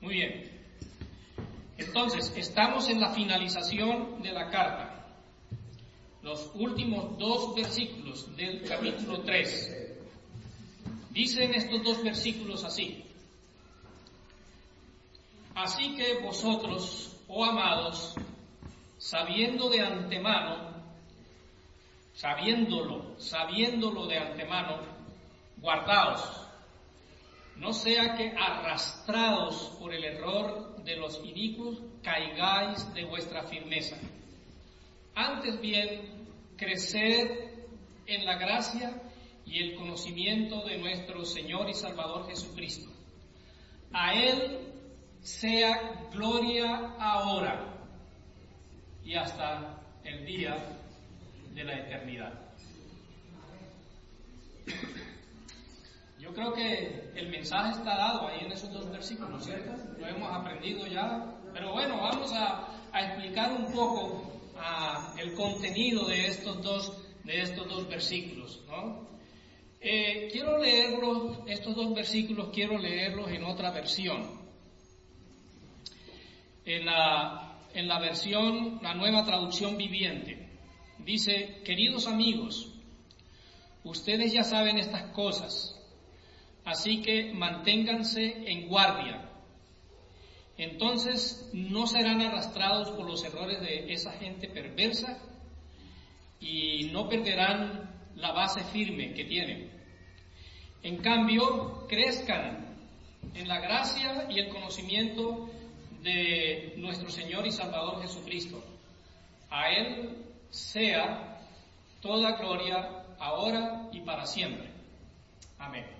Muy bien. Entonces, estamos en la finalización de la carta. Los últimos dos versículos del capítulo 3. Dicen estos dos versículos así. Así que vosotros, oh amados, sabiendo de antemano, sabiéndolo, sabiéndolo de antemano, guardaos, no sea que arrastrados por el error de los inicuos caigáis de vuestra firmeza. Antes bien, creced en la gracia y el conocimiento de nuestro Señor y Salvador Jesucristo. A Él sea gloria ahora y hasta el día de la eternidad. Yo creo que el mensaje está dado ahí en esos dos versículos, ¿cierto? Lo hemos aprendido ya. Pero bueno, vamos a, explicar un poco el contenido de estos dos, de estos dos versículos, ¿no? Eh, quiero leerlos, estos dos versículos quiero leerlos en otra versión. En la, en la versión, la nueva traducción viviente. Dice, queridos amigos, ustedes ya saben estas cosas Así que manténganse en guardia. Entonces no serán arrastrados por los errores de esa gente perversa y no perderán la base firme que tienen. En cambio, crezcan en la gracia y el conocimiento de nuestro Señor y Salvador Jesucristo. A Él sea toda gloria ahora y para siempre. Amén.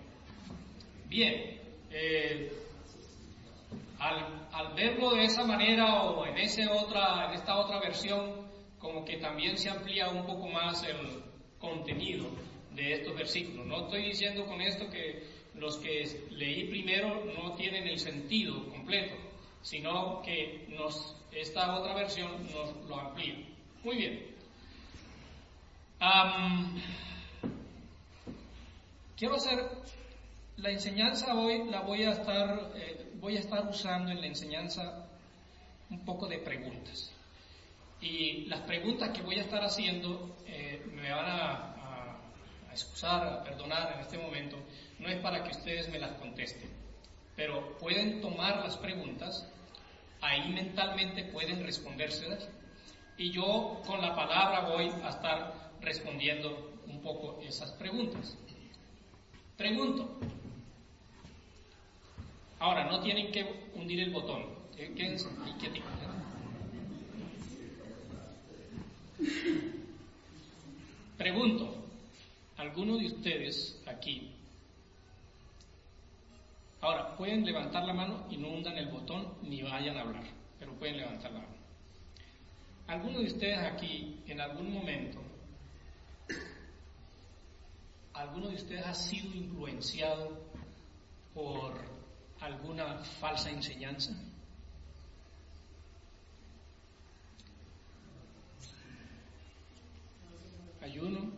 Bien, eh, al, verlo de esa manera o en, ese otra, en esta otra versión, como que también se amplía un poco más el contenido de estos versículos. No estoy diciendo con esto que los que leí primero no tienen el sentido completo, sino que nos, esta otra versión nos lo amplía. Muy bien. quiero hacer la enseñanza hoy la voy a estar, eh, voy a estar usando en la enseñanza un poco de preguntas. Y las preguntas que voy a estar haciendo eh, me van a, a, excusar, a perdonar en este momento, no es para que ustedes me las contesten, pero pueden tomar las preguntas, ahí mentalmente pueden respondérselas, y yo con la palabra voy a estar respondiendo un poco esas preguntas. Pregunto, Ahora, no tienen que hundir el botón. Quédense ahí Pregunto, ¿alguno de ustedes aquí? Ahora, pueden levantar la mano y no hundan el botón ni vayan a hablar, pero pueden levantar la mano. ¿Alguno de ustedes aquí, en algún momento, alguno de ustedes ha sido influenciado por alguna falsa enseñanza? Hay uno,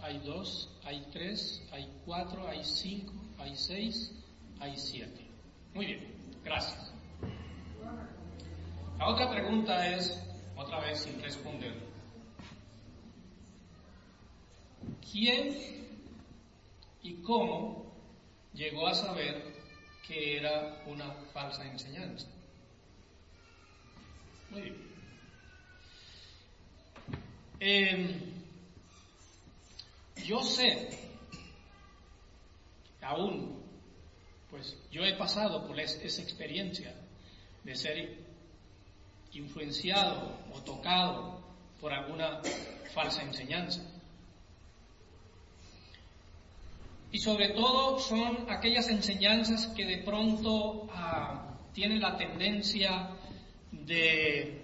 hay dos, hay tres, hay cuatro, hay cinco, hay seis, hay siete. Muy bien, gracias. La otra pregunta es, otra vez sin responder, ¿quién y cómo llegó a saber que era una falsa enseñanza. Muy bien. Em, yo sé, aún, pues yo he pasado por esa experiencia de ser influenciado o tocado por alguna falsa enseñanza. Y sobre todo son aquellas enseñanzas que de pronto ah, tienen la tendencia de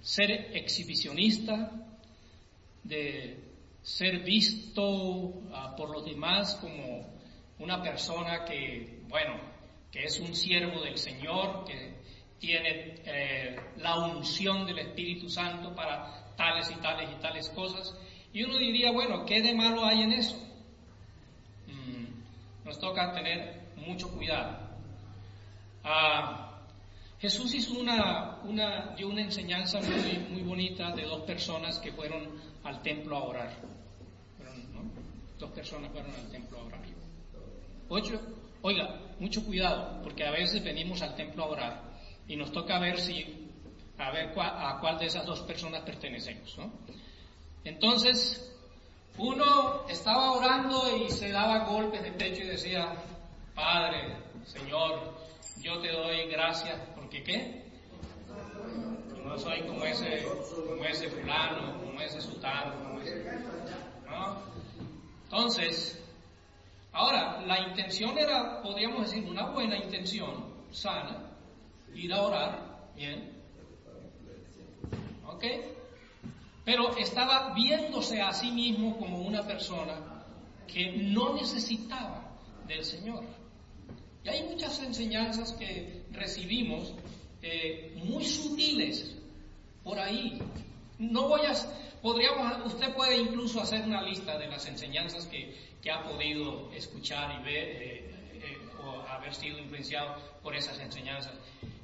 ser exhibicionista, de ser visto ah, por los demás como una persona que, bueno, que es un siervo del Señor, que tiene eh, la unción del Espíritu Santo para tales y tales y tales cosas. Y uno diría, bueno, ¿qué de malo hay en eso? Mm, nos toca tener mucho cuidado. Ah, Jesús hizo una, una, dio una enseñanza muy, muy bonita de dos personas que fueron al templo a orar. Dos personas fueron al templo a orar. Ocho, oiga, mucho cuidado, porque a veces venimos al templo a orar y nos toca ver si, a ver a cuál de esas dos personas pertenecemos. ¿no? Entonces, uno estaba orando y se daba golpes de pecho y decía, Padre, Señor, yo te doy gracias porque qué? No soy como ese, como ese fulano, como ese sultano, como ese... Entonces, ahora, la intención era, podríamos decir, una buena intención, sana, ir a orar, bien. ¿Ok? Pero estaba viéndose a sí mismo como una persona que no necesitaba del Señor. Y hay muchas enseñanzas que recibimos eh, muy sutiles por ahí. No voy a, podríamos, usted puede incluso hacer una lista de las enseñanzas que, ha podido escuchar y ver eh, eh, o haber sido influenciado por esas enseñanzas.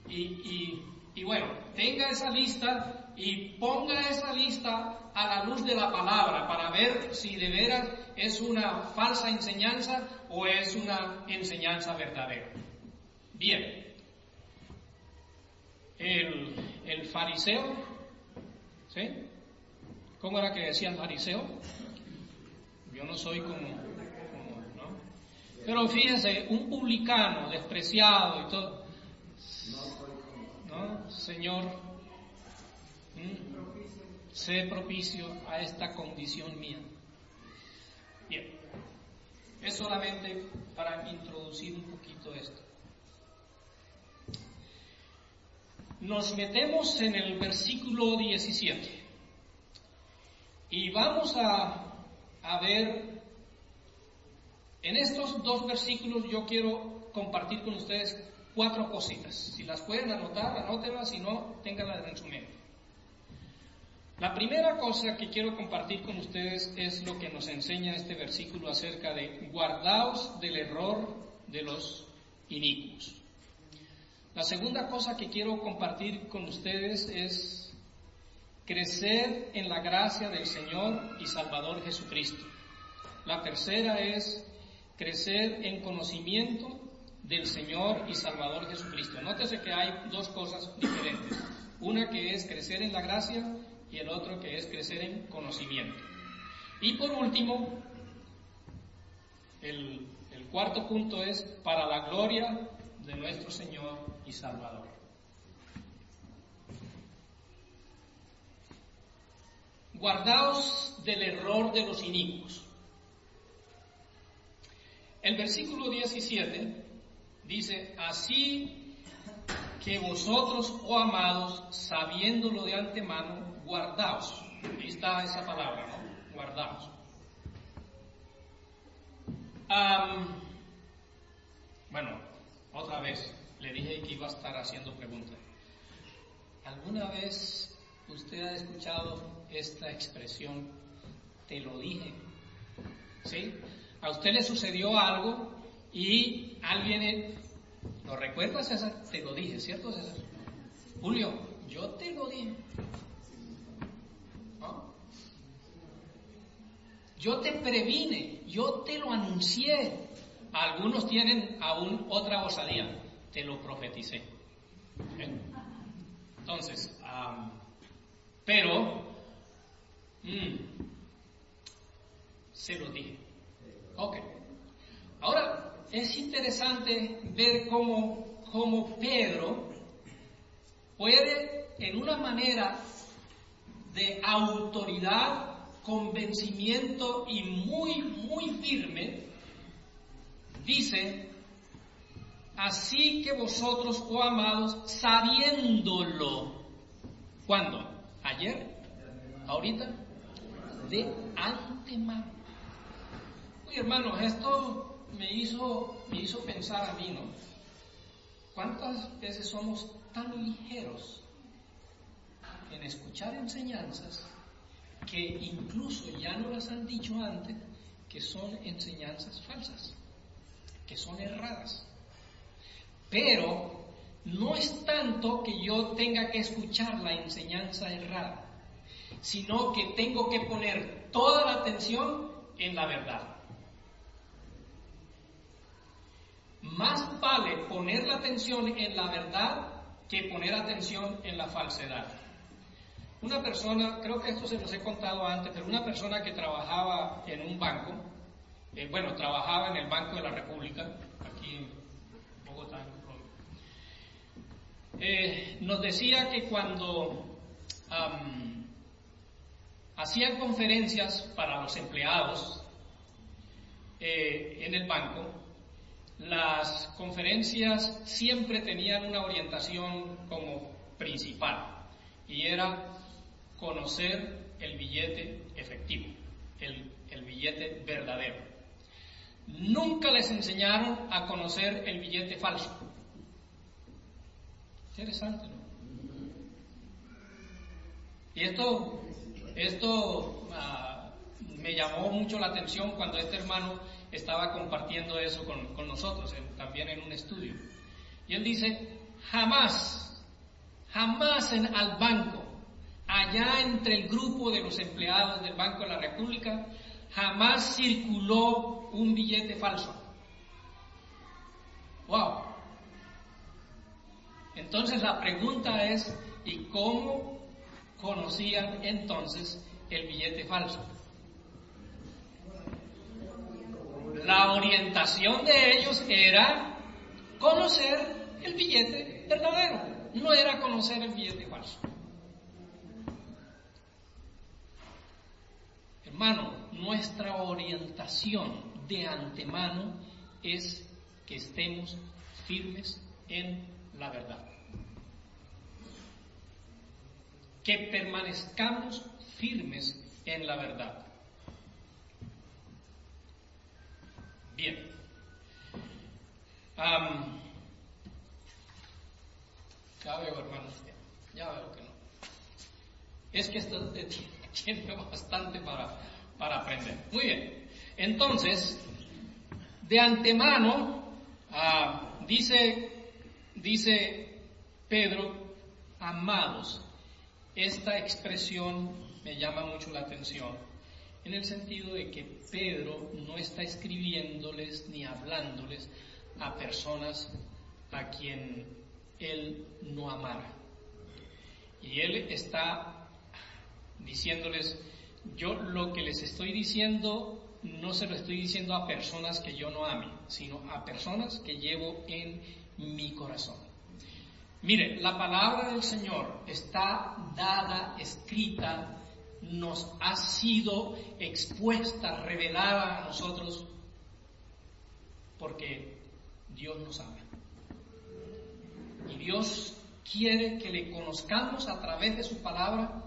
y bueno, tenga esa lista y ponga esa lista a la luz de la palabra para ver si de veras es una falsa enseñanza o es una enseñanza verdadera. Bien, el, fariseo, ¿sí? ¿Cómo era que decía el fariseo? Yo no soy como, como ¿no? Pero fíjense, un publicano despreciado y todo, Señor, sé propicio a esta condición mía. Bien, es solamente para introducir un poquito esto. Nos metemos en el versículo 17 y vamos a, a ver, en estos dos versículos yo quiero compartir con ustedes cuatro cositas. Si las pueden anotar, anótenlas, si no, ténganlas en su mente. La primera cosa que quiero compartir con ustedes es lo que nos enseña este versículo acerca de guardaos del error de los inicuos. La segunda cosa que quiero compartir con ustedes es crecer en la gracia del Señor y Salvador Jesucristo. La tercera es crecer en conocimiento del Señor y Salvador Jesucristo. Nótese que hay dos cosas diferentes. Una que es crecer en la gracia y el otro que es crecer en conocimiento. Y por último, el, el cuarto punto es para la gloria de nuestro Señor y Salvador. Guardaos del error de los inicuos. El versículo 17 Dice, así que vosotros, oh amados, sabiéndolo de antemano, guardaos. Ahí está esa palabra, ¿no? Guardaos. bueno, otra vez, le dije que iba a estar haciendo preguntas. ¿Alguna vez usted ha escuchado esta expresión, te lo dije? ¿Sí? ¿A usted le sucedió algo y alguien, ¿lo recuerdas César? Te lo dije, ¿cierto César? Julio, yo te lo dije. Yo te previne, yo te lo anuncié. Algunos tienen aún otra osadía, te lo profeticé. Entonces, pero, mm, se lo dije. Ok. Ahora, es interesante ver cómo, cómo Pedro puede, en una manera de autoridad, convencimiento y muy, muy firme, dice, así que vosotros, oh amados, sabiéndolo, ¿cuándo? ¿Ayer? ¿Ahorita? De antemano. Oye, hermanos, esto me hizo, me hizo pensar a mí, ¿no? ¿Cuántas veces somos tan ligeros en escuchar enseñanzas que incluso ya no las han dicho antes que son enseñanzas falsas? que son erradas. Pero no es tanto que yo tenga que escuchar la enseñanza errada, sino que tengo que poner toda la atención en la verdad. Más vale poner la atención en la verdad que poner atención en la falsedad. Una persona, creo que esto se los he contado antes, pero una persona que trabajaba en un banco, eh, bueno, trabajaba en el Banco de la República, aquí en Bogotá, eh, nos decía que cuando hacían conferencias para los empleados eh, en el banco, las conferencias siempre tenían una orientación como principal y era conocer el billete efectivo, el, el billete verdadero. Nunca les enseñaron a conocer el billete falso. Interesante, ¿no? Y esto, esto ah, me llamó mucho la atención cuando este hermano estaba compartiendo eso con, nosotros, también en un estudio. Y él dice, jamás, jamás en, al banco allá entre el grupo de los empleados del Banco de la República, jamás circuló un billete falso. ¡Wow! Entonces la pregunta es, ¿y cómo conocían entonces el billete falso? La orientación de ellos era conocer el billete verdadero, no era conocer el billete falso. Hermano, nuestra orientación de antemano es que estemos firmes en la verdad. Que permanezcamos firmes en la verdad. Bien. ya veo, hermanos, ya veo que no. Es que esto tiene bastante para, para aprender. Muy bien. Entonces, de antemano, ah, dice, dice Pedro, amados, esta expresión me llama mucho la atención en el sentido de que Pedro no está escribiéndoles ni hablándoles a personas a quien él no amara. Y él está diciéndoles, yo lo que les estoy diciendo no se lo estoy diciendo a personas que yo no ame, sino a personas que llevo en mi corazón. Mire, la palabra del Señor está dada, escrita, nos ha sido expuesta, revelada a nosotros, porque Dios nos ama. Y Dios quiere que le conozcamos a través de su palabra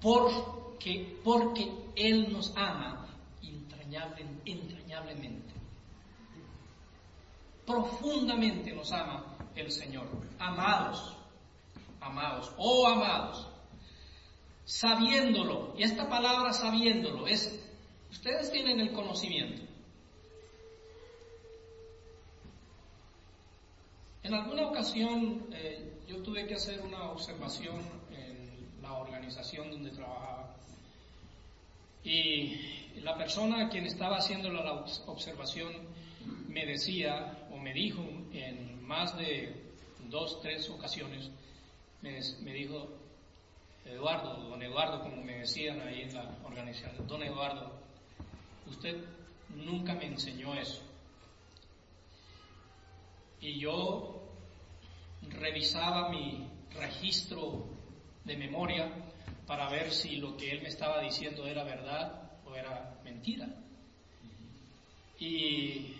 porque, porque Él nos ama entrañable, entrañablemente. Profundamente nos ama el Señor. Amados, amados, oh amados, sabiéndolo, y esta palabra sabiéndolo es, ustedes tienen el conocimiento. En alguna ocasión eh, yo tuve que hacer una observación en la organización donde trabajaba y la persona a quien estaba haciendo la observación me decía o me dijo en más de dos, tres ocasiones, me, me dijo, Eduardo, don Eduardo, como me decían ahí en la organización, don Eduardo, usted nunca me enseñó eso. Y yo revisaba mi registro de memoria para ver si lo que él me estaba diciendo era verdad o era mentira. Y,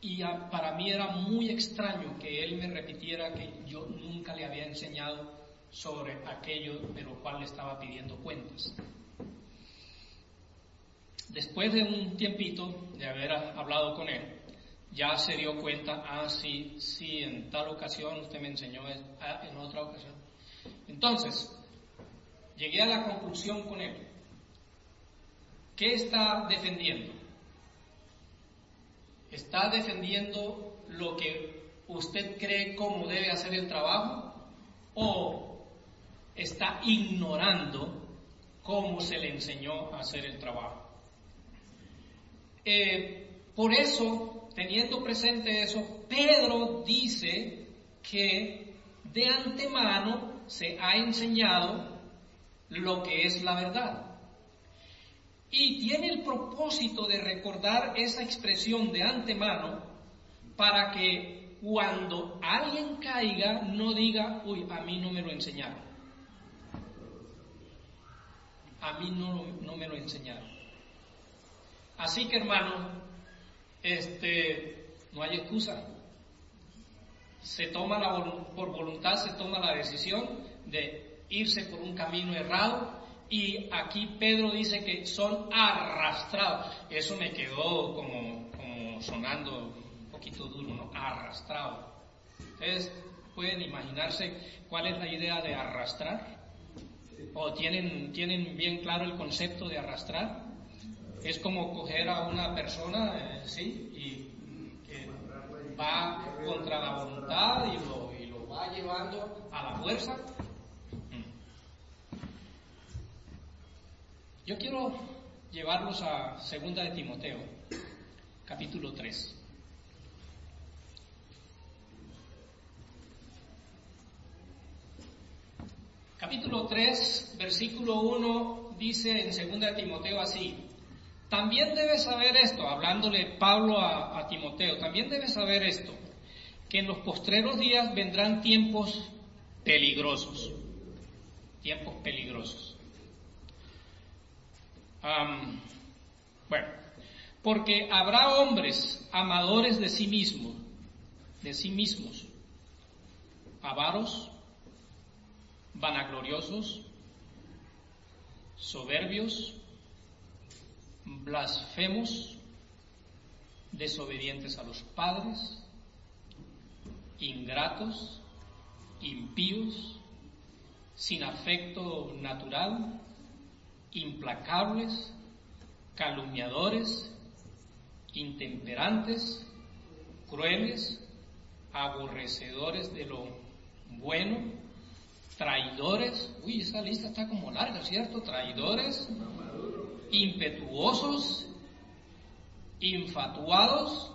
y para mí era muy extraño que él me repitiera que yo nunca le había enseñado sobre aquello de lo cual le estaba pidiendo cuentas. Después de un tiempito de haber hablado con él, ya se dio cuenta, ah, sí, sí, en tal ocasión usted me enseñó, ah, en otra ocasión. Entonces, llegué a la conclusión con él. ¿Qué está defendiendo? ¿Está defendiendo lo que usted cree cómo debe hacer el trabajo? ¿O está ignorando cómo se le enseñó a hacer el trabajo? Eh, por eso, teniendo presente eso, Pedro dice que de antemano se ha enseñado lo que es la verdad. Y tiene el propósito de recordar esa expresión de antemano para que cuando alguien caiga no diga, uy, a mí no me lo enseñaron. A mí no, no me lo enseñaron. Así que hermano, este, no hay excusa. Se toma la, por voluntad, se toma la decisión de irse por un camino errado y aquí Pedro dice que son arrastrados. Eso me quedó como, sonando un poquito duro, ¿no? Arrastrado. Ustedes pueden imaginarse cuál es la idea de arrastrar. ¿O tienen, tienen bien claro el concepto de arrastrar? Es como coger a una persona, eh, ¿sí? Y que va contra la voluntad y lo, y lo va llevando a la fuerza Yo quiero llevarlos a Segunda de Timoteo, capítulo 3. Capítulo 3, versículo 1 dice en Segunda de Timoteo así, también debes saber esto, hablándole Pablo a Timoteo, también debes saber esto, que en los postreros días vendrán tiempos peligrosos, tiempos peligrosos. Bueno, porque habrá hombres amadores de sí mismos, de sí mismos, avaros, vanagloriosos, soberbios, blasfemos, desobedientes a los padres, ingratos, impíos, sin afecto natural, implacables, calumniadores, intemperantes, crueles, aborrecedores de lo bueno, traidores, uy, esa lista está como larga, ¿cierto? Traidores, impetuosos, infatuados,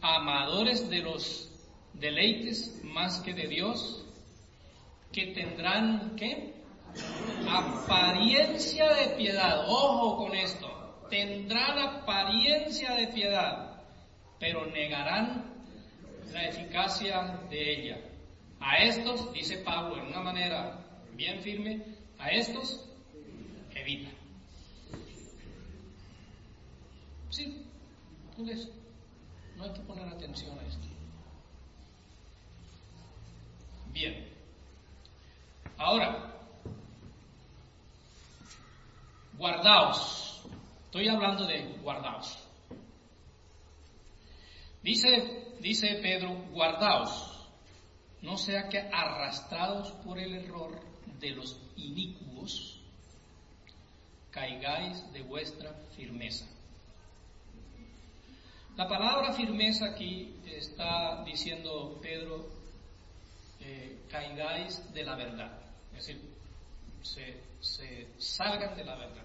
amadores de los deleites más que de Dios, que tendrán, ¿qué? apariencia de piedad, ojo con esto, tendrán apariencia de piedad, pero negarán la eficacia de ella. A estos, dice Pablo en una manera bien firme, a estos evita. Sí, no hay que poner atención a esto. Bien. Ahora, guardaos. Estoy hablando de guardaos. Dice, dice Pedro, guardaos, no sea que arrastrados por el error de los inicuos, caigáis de vuestra firmeza. La palabra firmeza aquí está diciendo Pedro, eh, caigáis de la verdad, es decir, se, se salgan de la verdad.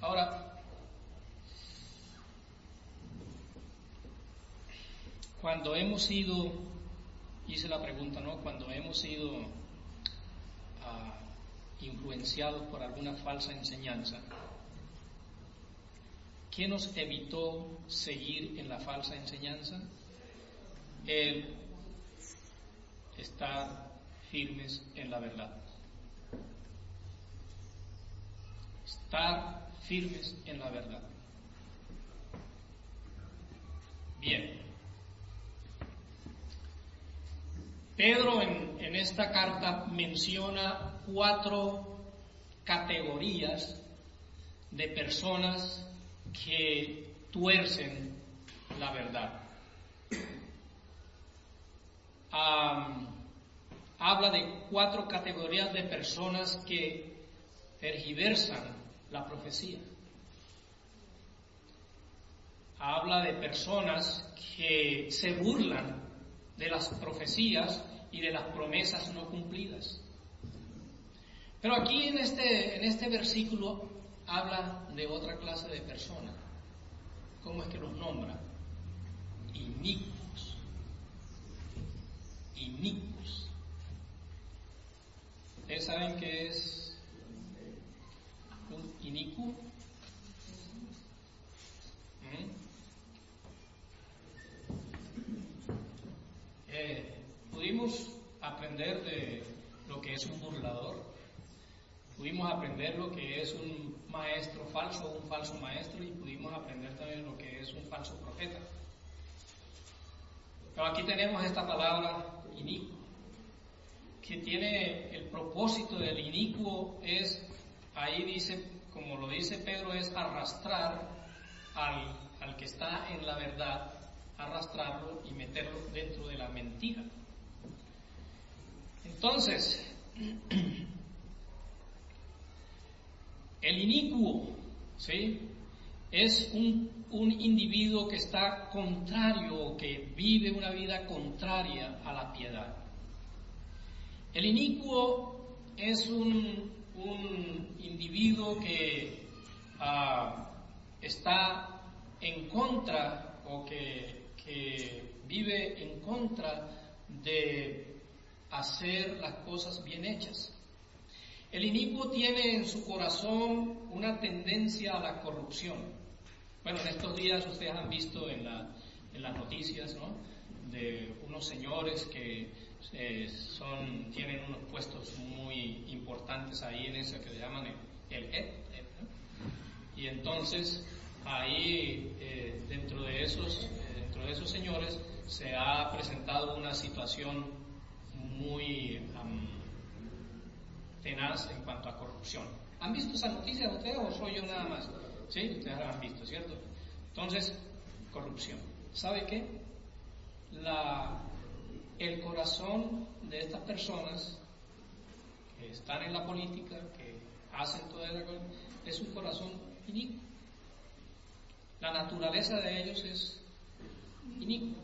Ahora, cuando hemos sido, hice la pregunta, ¿no? Cuando hemos sido ah, influenciados por alguna falsa enseñanza, ¿qué nos evitó seguir en la falsa enseñanza? El estar firmes en la verdad. Estar firmes en la verdad. Bien. Pedro en, esta carta menciona cuatro categorías de personas que tuercen la verdad. habla de cuatro categorías de personas que tergiversan la profecía. Habla de personas que se burlan de las profecías y de las promesas no cumplidas. Pero aquí en este, en este versículo habla de otra clase de persona. ¿Cómo es que los nombra? Inicuos. Inicuos. ¿Ustedes saben qué es un inicuo? ¿Mm? Eh, pudimos aprender de lo que es un burlador, pudimos aprender lo que es un maestro falso un falso maestro y pudimos aprender también lo que es un falso profeta. Pero aquí tenemos esta palabra inicuo, que tiene el propósito del inicuo es, ahí dice, como lo dice Pedro, es arrastrar al, al que está en la verdad, arrastrarlo y meterlo dentro de la mentira. Entonces, el inicuo, ¿sí? Es un, individuo que está contrario, que vive una vida contraria a la piedad. El inicuo es un, individuo que ah, está en contra o que, que vive en contra de hacer las cosas bien hechas. El inicuo tiene en su corazón una tendencia a la corrupción. Bueno, en estos días ustedes han visto en, las noticias, ¿no? De unos señores que eh, son, tienen unos puestos muy importantes ahí en eso que le llaman el, el Y entonces ahí eh, dentro de esos, eh, dentro de esos señores se ha presentado una situación muy tenaz en cuanto a corrupción. ¿Han visto esa noticia ustedes o soy yo nada más? Sí, ustedes la han visto, ¿cierto? Entonces, corrupción. ¿Sabe qué? La, el corazón de estas personas que están en la política, que hacen toda esa cosa, es un corazón inicuo. La naturaleza de ellos es inicuo,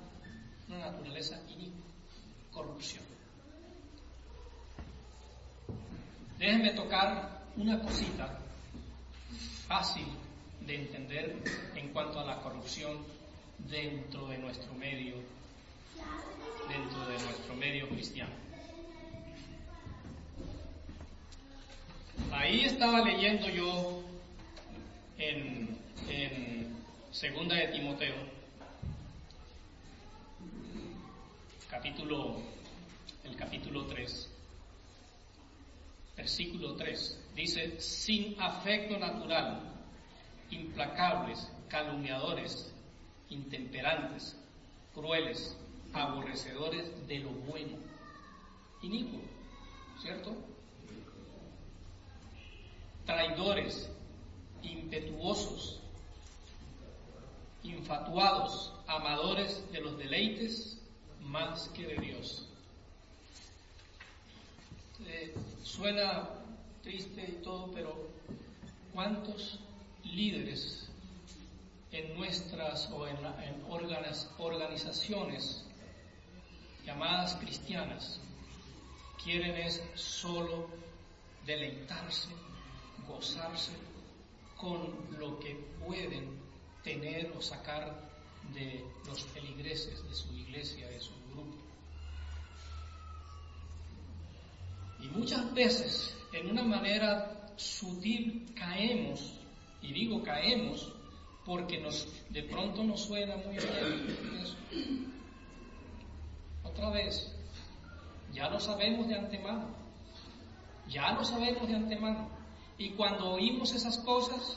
una naturaleza inicua, corrupción. Déjenme tocar una cosita fácil de entender en cuanto a la corrupción dentro de nuestro medio, dentro de nuestro medio cristiano. Ahí estaba leyendo yo en, en Segunda de Timoteo, capítulo, el capítulo 3 versículo 3, dice, sin afecto natural, implacables, calumniadores, intemperantes, crueles, aborrecedores de lo bueno, inicuo, ¿cierto? Traidores, impetuosos, infatuados, amadores de los deleites más que de Dios suena triste y todo, pero ¿cuántos líderes en nuestras o en, organizaciones llamadas cristianas quieren es solo deleitarse, gozarse con lo que pueden tener o sacar de los feligreses de su iglesia, de su grupo. Y muchas veces, en una manera sutil, caemos, y digo caemos, porque nos, de pronto nos suena muy bien eso. Otra vez, ya lo sabemos de antemano, ya lo sabemos de antemano. Y cuando oímos esas cosas,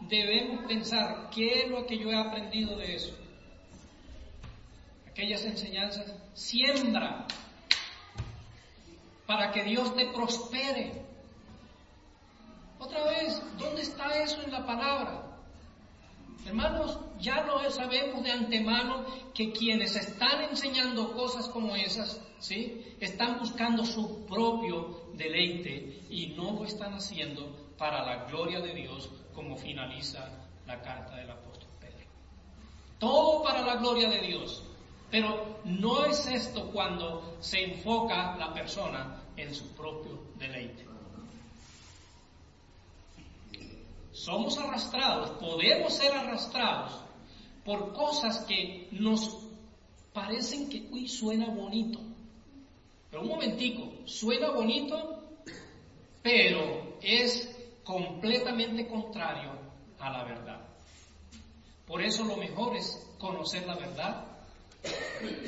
debemos pensar, ¿qué es lo que yo he aprendido de eso? Aquellas enseñanzas, siembra para que Dios te prospere. Otra vez, ¿dónde está eso en la palabra? Hermanos, ya lo sabemos de antemano que quienes están enseñando cosas como esas, ¿sí? Están buscando su propio deleite y no lo están haciendo para la gloria de Dios, como finaliza la carta del apóstol Pedro. Todo para la gloria de Dios. Pero no es esto cuando se enfoca la persona en su propio deleite. Somos arrastrados, podemos ser arrastrados por cosas que nos parecen que, uy, suena bonito. Pero un momentico, suena bonito, pero es completamente contrario a la verdad. Por eso lo mejor es conocer la verdad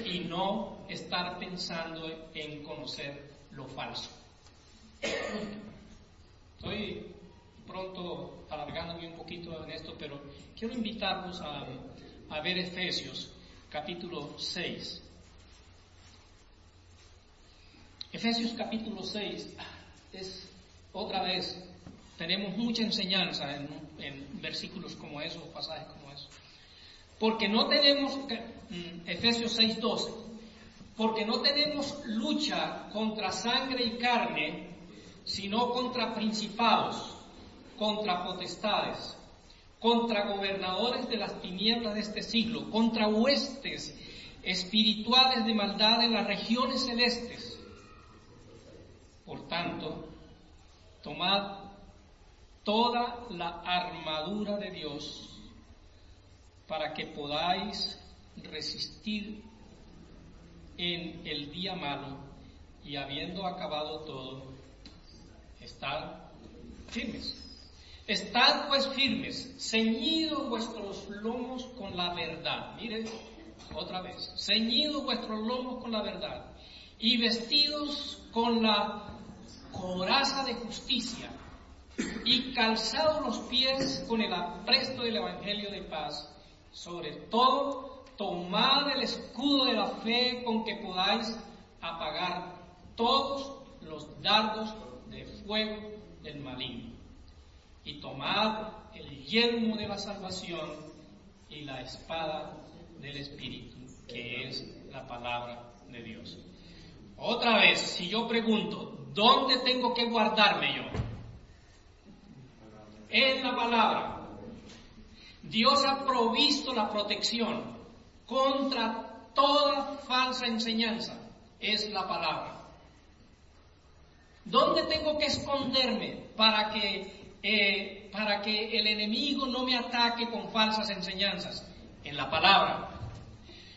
y no estar pensando en conocer lo falso. Estoy pronto alargándome un poquito en esto, pero quiero invitarlos a, ver Efesios capítulo 6. Efesios capítulo 6 es otra vez, tenemos mucha enseñanza en, en versículos como esos, pasajes. Porque no tenemos, mm, Efesios 6:12, porque no tenemos lucha contra sangre y carne, sino contra principados, contra potestades, contra gobernadores de las tinieblas de este siglo, contra huestes espirituales de maldad en las regiones celestes. Por tanto, tomad toda la armadura de Dios para que podáis resistir en el día malo y habiendo acabado todo, estar firmes. Estad pues firmes, ceñidos vuestros lomos con la verdad. Miren, otra vez, ceñidos vuestros lomos con la verdad y vestidos con la coraza de justicia y calzados los pies con el apresto del Evangelio de paz. Sobre todo, tomad el escudo de la fe con que podáis apagar todos los dardos de fuego del maligno y tomad el yelmo de la salvación y la espada del Espíritu, que es la palabra de Dios. Otra vez, si yo pregunto, ¿dónde tengo que guardarme yo? En la palabra. Dios ha provisto la protección contra toda falsa enseñanza. Es la palabra. ¿Dónde tengo que esconderme para que eh, para que el enemigo no me ataque con falsas enseñanzas en la palabra.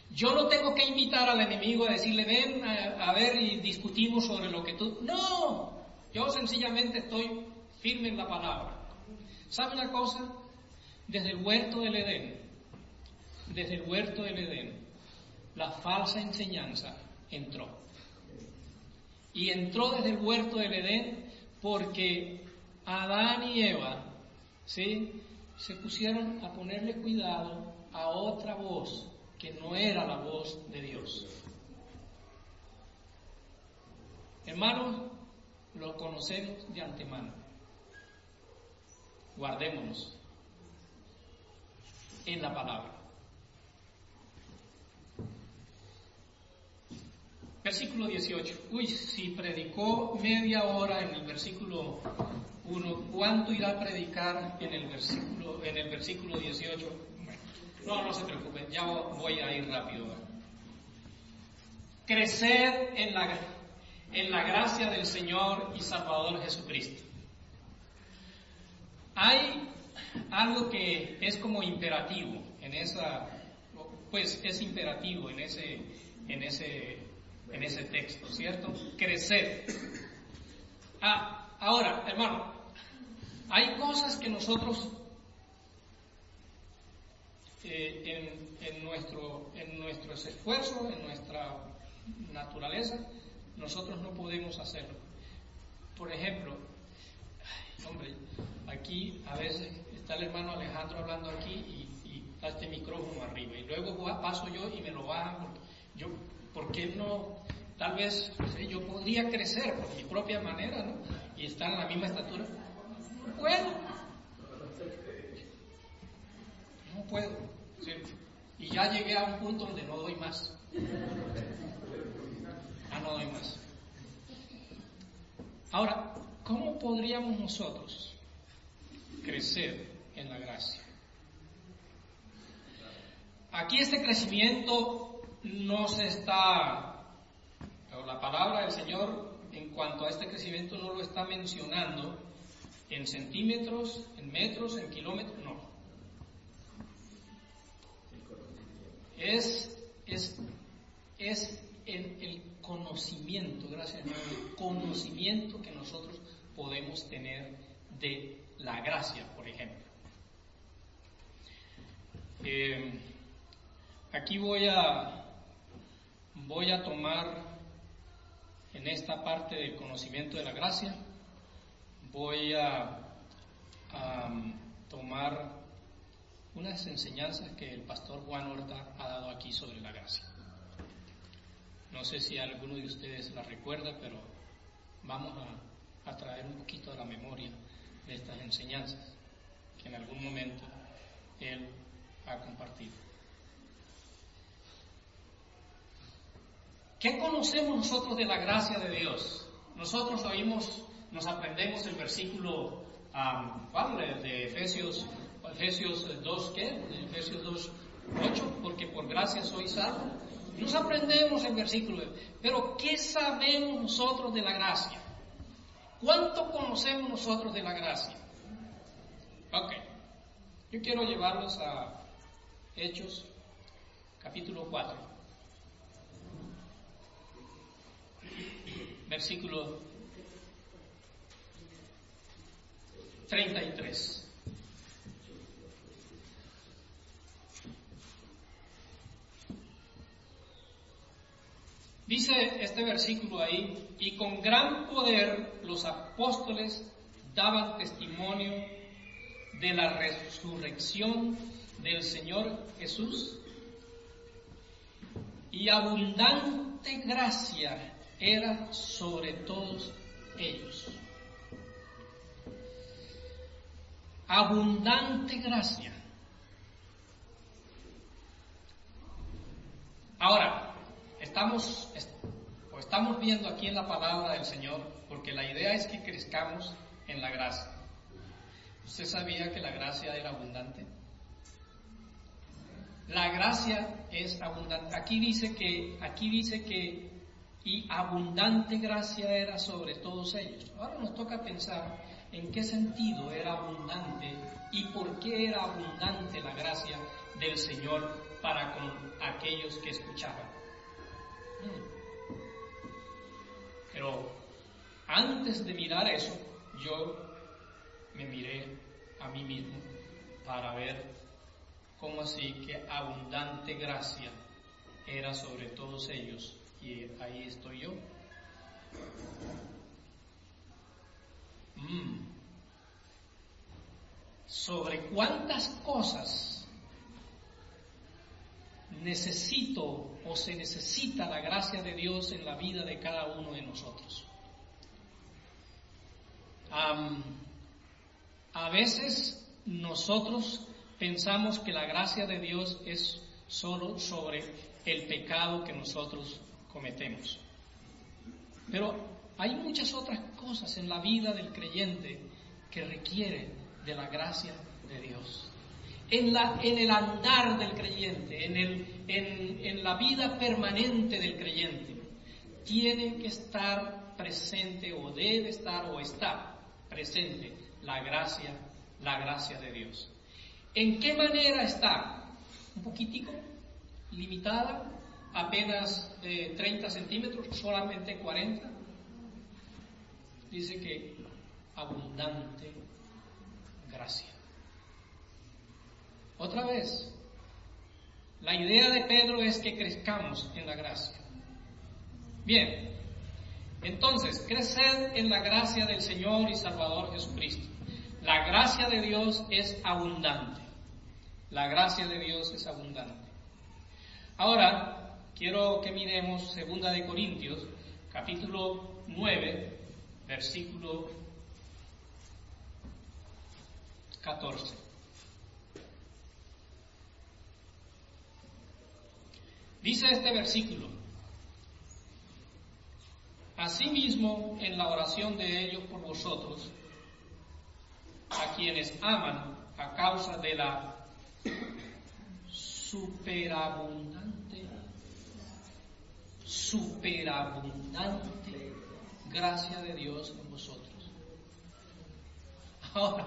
Yo no tengo que invitar al enemigo a decirle, ven a, ver y discutimos sobre lo que tú... No, yo sencillamente estoy firme en la palabra. ¿Sabe una cosa? Desde el huerto del Edén, desde el huerto del Edén, la falsa enseñanza entró. Y entró desde el huerto del Edén porque Adán y Eva, ¿sí? Se pusieron a ponerle cuidado a otra voz que no era la voz de Dios. Hermanos, lo conocemos de antemano. Guardémonos en la palabra. Versículo 18. Uy, si predicó media hora en el versículo uno, ¿cuánto irá a predicar en el versículo, en el versículo 18? No, no se preocupen, ya voy a ir rápido. Crecer en la, en la gracia del Señor y Salvador Jesucristo. Hay algo que es como imperativo en esa, pues es imperativo en ese, en ese, en ese texto, ¿cierto? Crecer. Ah, ahora, hermano, hay cosas que nosotros eh, en, nuestro, en nuestros esfuerzos, en nuestra naturaleza, nosotros no podemos hacerlo. Por ejemplo, hombre, aquí a veces está el hermano Alejandro hablando aquí y, está este micrófono arriba y luego paso yo y me lo bajan. Yo, ¿por qué no? Tal vez yo podría crecer por mi propia manera. Y estar en la misma estatura no puedo. No puedo. Y ya llegué a un punto donde no doy más. Ah, no doy más. Ahora, ¿cómo podríamos nosotros crecer en la gracia. Aquí este crecimiento no se está, pero la palabra del Señor en cuanto a este crecimiento no lo está mencionando en centímetros, en metros, en kilómetros, no. Es, es, es el conocimiento, gracias el conocimiento que nosotros podemos tener de la gracia, por ejemplo. Eh, aquí voy a, voy a tomar en esta parte del conocimiento de la gracia, voy a, tomar unas enseñanzas que el pastor Juan Horta ha dado aquí sobre la gracia. No sé si alguno de ustedes la recuerda, pero vamos a, a traer un poquito a la memoria de estas enseñanzas que en algún momento él ha compartido. ¿Qué conocemos nosotros de la gracia de Dios? Nosotros oímos, nos aprendemos el versículo de Efesios, Efesios 2, ¿qué? Efesios 2, 8, porque por gracia soy salvo. Nos aprendemos el versículo, pero ¿qué sabemos nosotros de la gracia? ¿Cuánto conocemos nosotros de la gracia? Ok, yo quiero llevarlos a Hechos capítulo 4. versículo 33. Dice este versículo ahí, y con gran poder los apóstoles daban testimonio de la resurrección del Señor Jesús y abundante gracia era sobre todos ellos. Abundante gracia. Ahora, estamos, o estamos viendo aquí en la palabra del Señor, porque la idea es que crezcamos en la gracia. ¿Usted sabía que la gracia era abundante? La gracia es abundante. Aquí dice que, aquí dice que y abundante gracia era sobre todos ellos. Ahora nos toca pensar en qué sentido era abundante y por qué era abundante la gracia del Señor para con aquellos que escuchaban. Hmm. Pero antes de mirar eso, yo me miré a mí mismo para ver cómo así que abundante gracia era sobre todos ellos y ahí estoy yo. Mm. Sobre cuántas cosas necesito o se necesita la gracia de Dios en la vida de cada uno de nosotros. a veces nosotros pensamos que la gracia de Dios es solo sobre el pecado que nosotros cometemos. Pero hay muchas otras cosas en la vida del creyente que requieren de la gracia de Dios. En, el andar del creyente, en, en la vida permanente del creyente, tiene que estar presente o debe estar o está presente la gracia, la gracia de Dios. ¿En qué manera está? Un poquitico, limitada, apenas 30 eh, centímetros, solamente 40. Dice que abundante gracia. Otra vez, la idea de Pedro es que crezcamos en la gracia. Bien, entonces, crecer en la gracia del Señor y Salvador Jesucristo. La gracia de Dios es abundante. La gracia de Dios es abundante. Ahora, quiero que miremos segunda de Corintios, capítulo 9, versículo 14. Dice este versículo, Asimismo, en la oración de ellos por vosotros, a quienes aman a causa de la superabundante, superabundante gracia de Dios en vosotros. Ahora,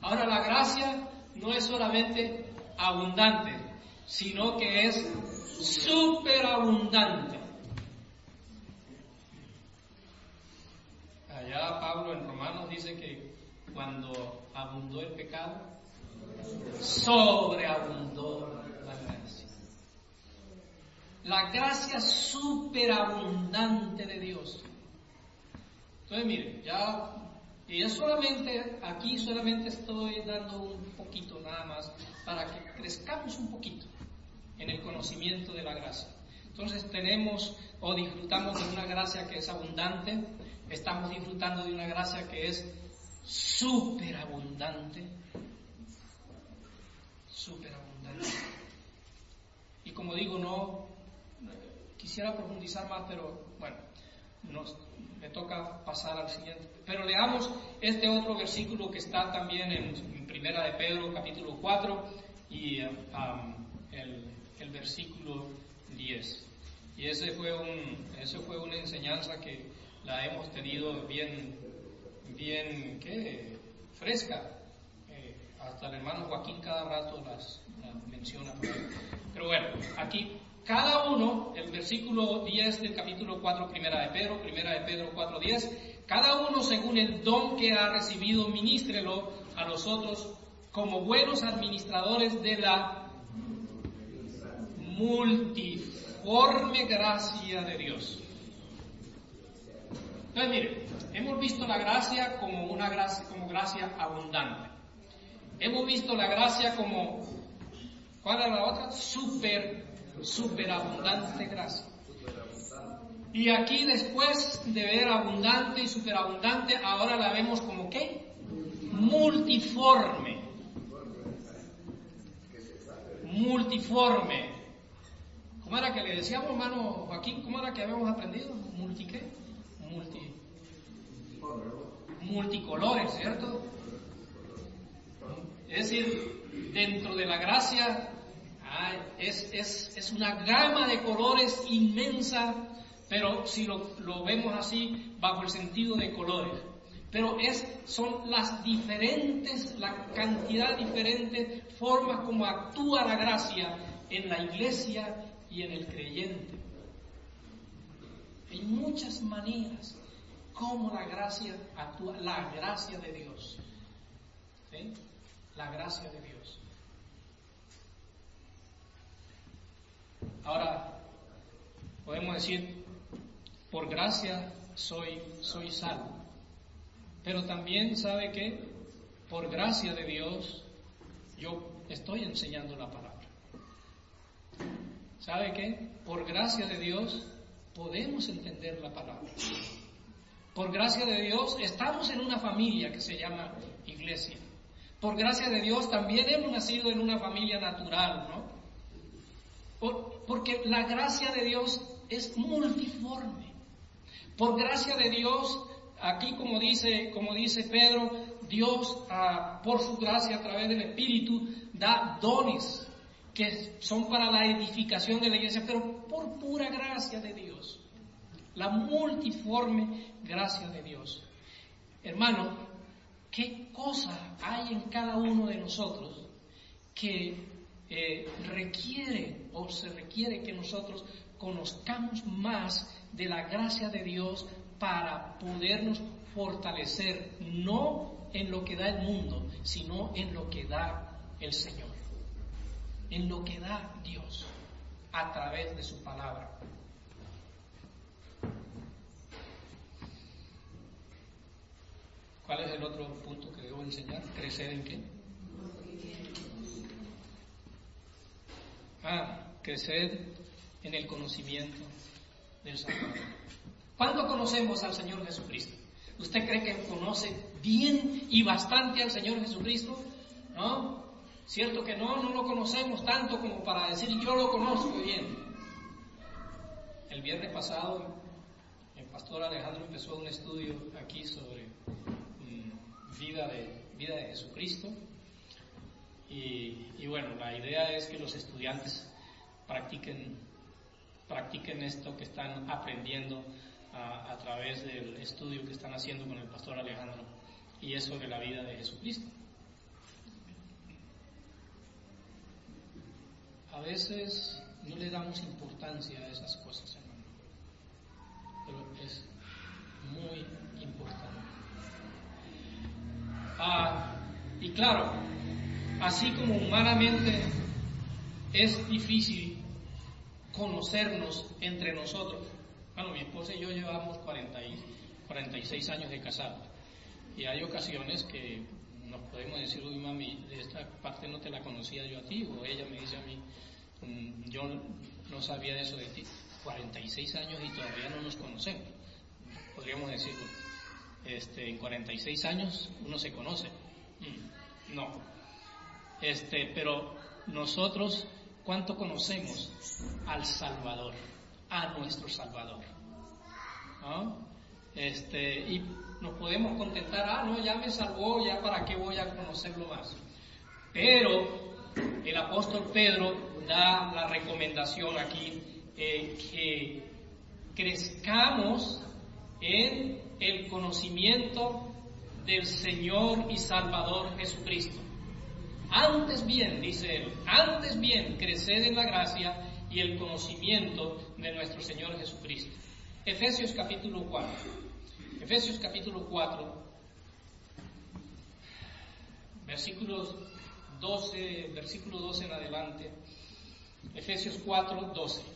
ahora la gracia no es solamente abundante, sino que es superabundante. Allá Pablo en Romanos dice que cuando abundó el pecado, sobreabundó la gracia. La gracia superabundante de Dios. Entonces, mire, ya, y es solamente, aquí solamente estoy dando un poquito nada más para que crezcamos un poquito en el conocimiento de la gracia. Entonces tenemos o disfrutamos de una gracia que es abundante, estamos disfrutando de una gracia que es superabundante, superabundante. Y como digo, no quisiera profundizar más, pero bueno, me toca pasar al siguiente. Pero leamos este otro versículo que está también en, Primera de Pedro, capítulo 4, y um, el, el, versículo 10. Y ese fue un, eso fue una enseñanza que la hemos tenido bien, bien, ¿qué? Fresca. Eh, hasta el hermano Joaquín cada rato las, las menciona. Pero bueno, aquí cada uno, el versículo 10 del capítulo 4, primera de Pedro, primera de Pedro 4, 10, cada uno según el don que ha recibido, ministrelo a los otros como buenos administradores de la multiforme gracia de Dios. Entonces, mire, hemos visto la gracia como una gracia, como gracia abundante. Hemos visto la gracia como, ¿cuál era la otra? Super superabundante gracia. Y aquí después de ver abundante y superabundante, ahora la vemos como qué? Multiforme. Multiforme. ¿Cómo era que le decíamos, hermano Joaquín? ¿Cómo era que habíamos aprendido? ¿Multi qué? Multi. Multicolores, ¿cierto? Es decir, dentro de la gracia es, es, es, una gama de colores inmensa, pero si lo, lo, vemos así, bajo el sentido de colores. Pero es, son las diferentes, la cantidad de diferentes formas como actúa la gracia en la iglesia y en el creyente. En muchas maneras, como la gracia actúa, la gracia de Dios. La gracia de Dios. Ahora, podemos decir, por gracia soy, soy salvo. Pero también sabe que por gracia de Dios yo estoy enseñando la palabra. ¿Sabe qué? Por gracia de Dios podemos entender la palabra. Por gracia de Dios estamos en una familia que se llama iglesia. Por gracia de Dios también hemos nacido en una familia natural, ¿no? porque la gracia de Dios es multiforme. Por gracia de Dios, aquí como dice, como dice Pedro, Dios ah, por su gracia a través del Espíritu da dones que son para la edificación de la iglesia, pero por pura gracia de Dios. La multiforme gracia de Dios. Hermano, ¿qué cosa hay en cada uno de nosotros que eh, requiere o se requiere que nosotros conozcamos más de la gracia de Dios para podernos fortalecer, no en lo que da el mundo, sino en lo que da el Señor, en lo que da Dios a través de su palabra. ¿Cuál es el otro punto que debo enseñar? ¿Crecer en qué? a crecer en el conocimiento del Señor. ¿Cuándo conocemos al Señor Jesucristo? ¿Usted cree que conoce bien y bastante al Señor Jesucristo? ¿No? ¿Cierto que no? No lo conocemos tanto como para decir yo lo conozco bien. El viernes pasado el pastor Alejandro empezó un estudio aquí sobre vida de, vida de Jesucristo. Y, bueno, la idea es que los estudiantes practiquen, practiquen esto que están aprendiendo a, a través del estudio que están haciendo con el pastor Alejandro y es sobre la vida de Jesucristo. A veces no le damos importancia a esas cosas, hermano, pero es muy importante. Ah, y claro, así como humanamente es difícil conocernos entre nosotros. Bueno, mi esposa y yo llevamos 40 y 46 años de casado y hay ocasiones que nos podemos decir, uy mami, de esta parte no te la conocía yo a ti, o ella me dice a mí, mm, yo no sabía de eso de ti. 46 años y todavía no nos conocemos. Podríamos decirlo. Este, en 46 años uno se conoce. Mm, no. Este, pero nosotros, ¿cuánto conocemos al Salvador? A nuestro Salvador. Este, y nos podemos contentar, ah, no, ya me salvó, ya para qué voy a conocerlo más. Pero el apóstol Pedro da la recomendación aquí eh, que crezcamos en el conocimiento del Señor y Salvador Jesucristo. Antes bien, dice él, antes bien, creced en la gracia y el conocimiento de nuestro Señor Jesucristo. Efesios capítulo 4. Efesios capítulo 4, versículos 12, versículo 12 en adelante. Efesios 4, 12.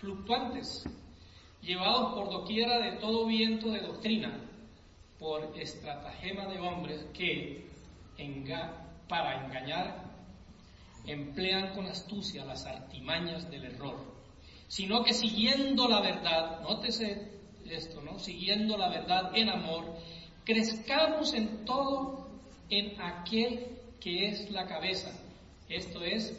fluctuantes, llevados por doquiera de todo viento de doctrina, por estratagema de hombres que, para engañar, emplean con astucia las artimañas del error, sino que siguiendo la verdad, nótese esto, ¿no? Siguiendo la verdad en amor, crezcamos en todo en aquel que es la cabeza, esto es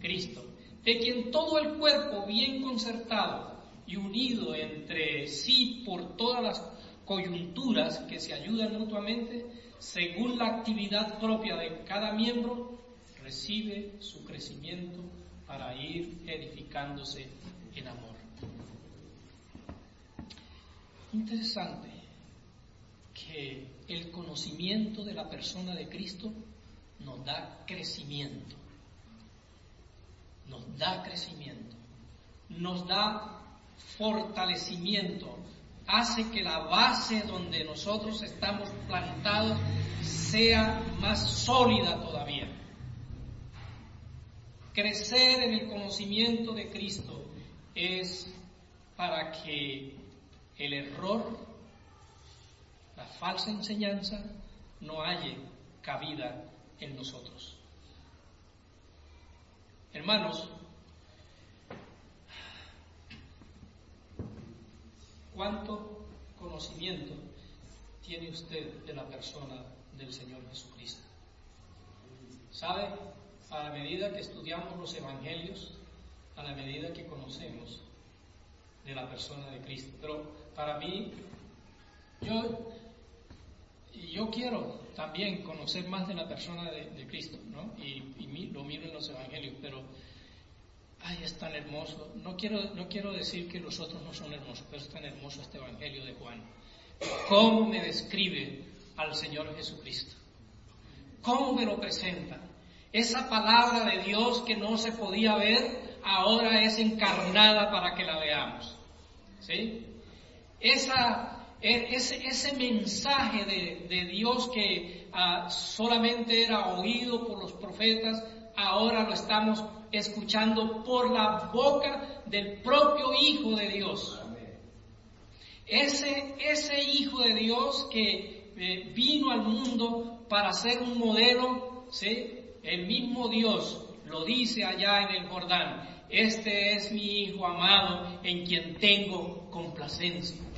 Cristo, de quien todo el cuerpo bien concertado y unido entre sí por todas las coyunturas que se ayudan mutuamente, según la actividad propia de cada miembro, recibe su crecimiento para ir edificándose en amor. Interesante que el conocimiento de la persona de Cristo nos da crecimiento, nos da crecimiento, nos da fortalecimiento, hace que la base donde nosotros estamos plantados sea más sólida todavía. Crecer en el conocimiento de Cristo es para que el error, la falsa enseñanza, no haya cabida en nosotros. Hermanos, ¿cuánto conocimiento tiene usted de la persona del Señor Jesucristo? ¿Sabe? A la medida que estudiamos los evangelios, a la medida que conocemos de la persona de Cristo. Pero para mí, yo, yo quiero también conocer más de la persona de, Cristo, ¿no? Y, lo miro en los evangelios, pero, ay, es tan hermoso. No quiero, no quiero decir que los otros no son hermosos, pero es tan hermoso este evangelio de Juan. ¿Cómo me describe al Señor Jesucristo? ¿Cómo me lo presenta? Esa palabra de Dios que no se podía ver, ahora es encarnada para que la veamos. ¿Sí? Esa, ese, ese, mensaje de, Dios que ah, solamente era oído por los profetas, ahora lo estamos escuchando por la boca del propio Hijo de Dios. Ese, ese Hijo de Dios que eh, vino al mundo para ser un modelo, ¿sí? El mismo Dios lo dice allá en el Jordán, este es mi Hijo amado en quien tengo complacencia.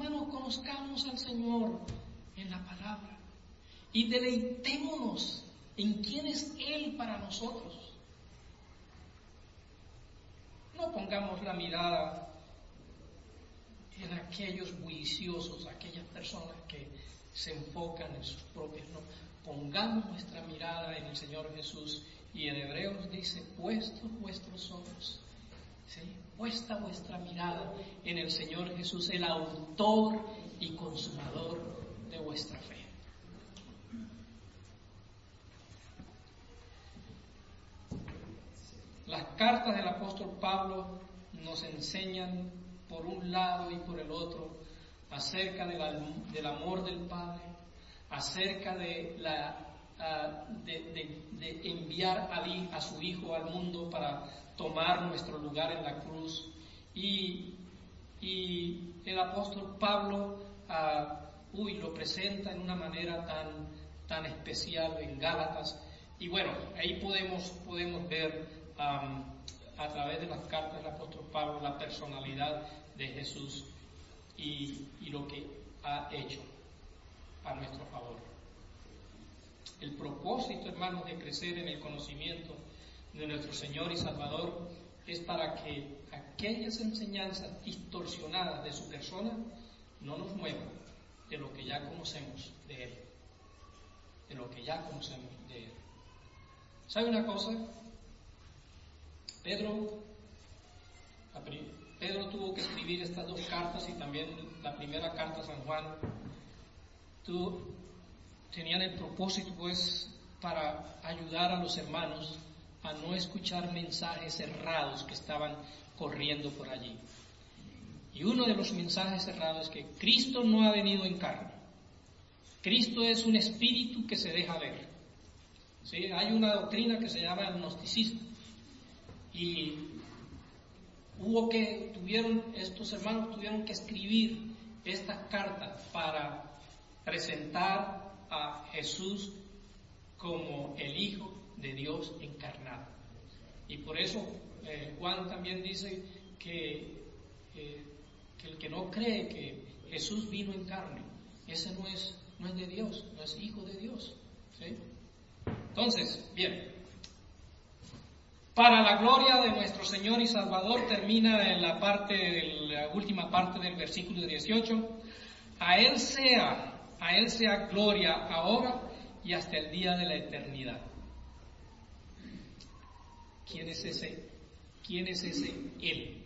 Hermanos, conozcamos al Señor en la palabra y deleitémonos en quién es Él para nosotros. No pongamos la mirada en aquellos bulliciosos, aquellas personas que se enfocan en sus propios. No, pongamos nuestra mirada en el Señor Jesús y en Hebreos dice, puestos vuestros ojos, ¿sí? Puesta vuestra mirada en el Señor Jesús, el autor y consumador de vuestra fe. Las cartas del apóstol Pablo nos enseñan por un lado y por el otro acerca del amor del Padre, acerca de, la, de, enviar a, a, su Hijo al mundo para tomar nuestro lugar en la cruz. Y, el apóstol Pablo uy, lo presenta en una manera tan, tan especial en Gálatas. Y bueno, ahí podemos, podemos ver a través de las cartas del apóstol Pablo la personalidad de Jesús y, lo que ha hecho a nuestro favor. El propósito, hermanos, de crecer en el conocimiento de nuestro Señor y Salvador es para que aquellas enseñanzas distorsionadas de su persona no nos muevan de lo que ya conocemos de Él. De lo que ya conocemos de Él. ¿Sabe una cosa? Pedro Pedro tuvo que escribir estas dos cartas y también la primera carta a San Juan. Tenían el propósito, pues, para ayudar a los hermanos a no escuchar mensajes errados que estaban corriendo por allí. Y uno de los mensajes errados es que Cristo no ha venido en carne. Cristo es un espíritu que se deja ver. ¿Sí? Hay una doctrina que se llama el gnosticismo. Y hubo que, tuvieron, estos hermanos tuvieron que escribir esta carta para presentar a Jesús como el Hijo de Dios encarnado. Y por eso eh, Juan también dice que, que, el que no cree que Jesús vino en carne, ese no es, no es de Dios, no es hijo de Dios. Entonces, bien, para la gloria de nuestro Señor y Salvador termina en la parte, la última parte del versículo 18. A Él sea, a Él sea gloria ahora y hasta el día de la eternidad. ¿Quién es ese? ¿Quién es ese Él?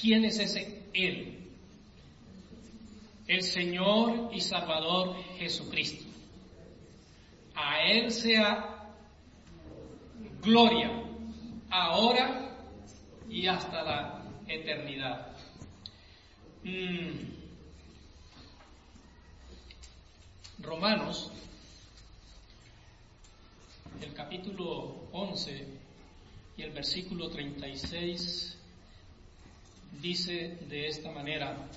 ¿Quién es ese Él? El Señor y Salvador Jesucristo. A Él sea gloria ahora y hasta la eternidad. Mm. Romanos, el capítulo 11 y el versículo 36 dice de esta manera,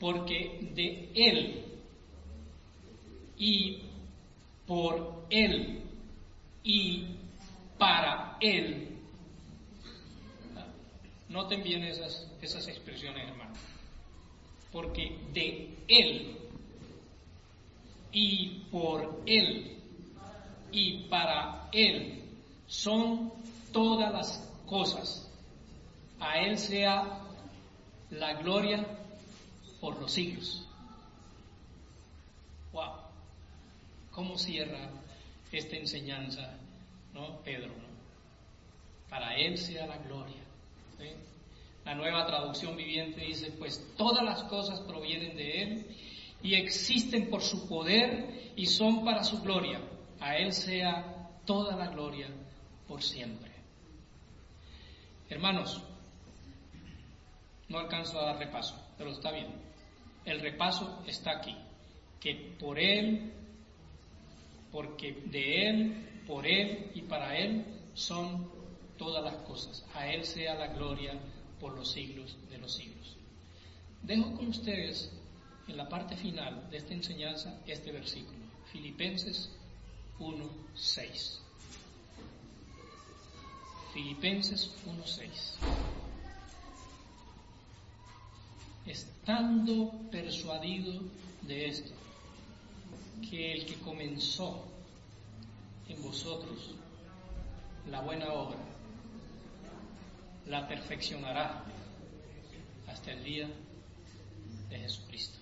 porque de Él y por Él y para Él. Noten bien esas, esas expresiones, hermano. Porque de Él y por Él y para Él son todas las cosas. A Él sea la gloria por los siglos. Wow. ¿Cómo cierra esta enseñanza ¿no? Pedro, Para Él sea la gloria. La nueva traducción viviente dice, pues todas las cosas provienen de Él y existen por su poder y son para su gloria. A Él sea toda la gloria por siempre. Hermanos, no alcanzo a dar repaso, pero está bien. El repaso está aquí, que por Él, porque de Él, por Él y para Él son todas las cosas. A Él sea la gloria por los siglos de los siglos. Dejo con ustedes en la parte final de esta enseñanza este versículo. Filipenses 1.6. Filipenses 1.6. Estando persuadido de esto, que el que comenzó en vosotros la buena obra, la perfeccionará hasta el día de Jesucristo.